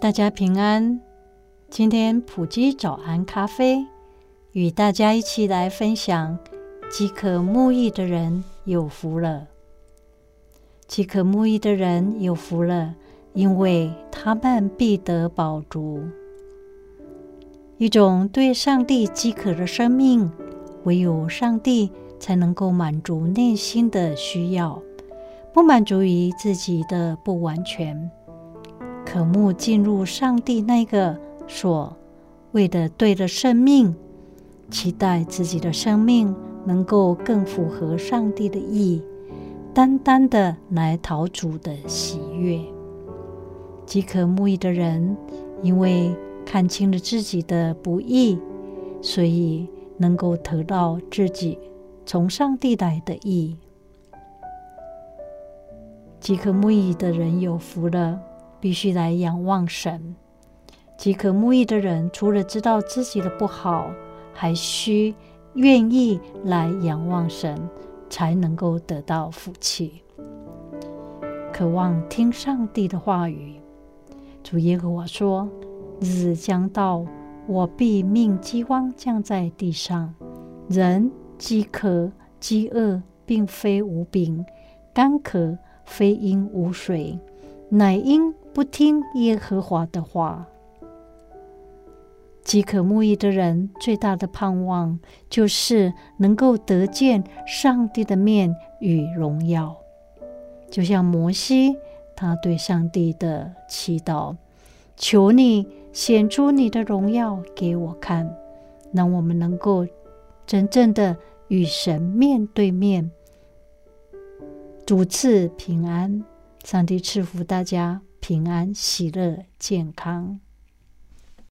大家平安，今天埔基早安咖啡与大家一起来分享：饥渴慕义的人有福了。饥渴慕义的人有福了，因为他们必得饱足。一种对上帝饥渴的生命，唯有上帝才能够满足内心的需要，不满足于自己的不完全。渴慕进入上帝那个所谓的对的生命，期待自己的生命能够更符合上帝的意，单单的来讨主的喜悦。饥渴慕义的人，因为看清了自己的不义，所以能够得到自己从上帝来的义。饥渴慕义的人有福了。必须来仰望神。饥渴慕义的人，除了知道自己的不好，还需愿意来仰望神，才能够得到福气。渴望听上帝的话语。主耶和华说：“日子将到，我必命饥荒降在地上。人饥渴、饥饿，并非无饼；干渴，非因无水，乃因。”不听耶和华的话，饥渴慕义的人最大的盼望就是能够得见上帝的面与荣耀。就像摩西，他对上帝的祈祷：“求你显出你的荣耀给我看，让我们能够真正的与神面对面。”主赐平安，上帝赐福大家。平安、喜乐、健康。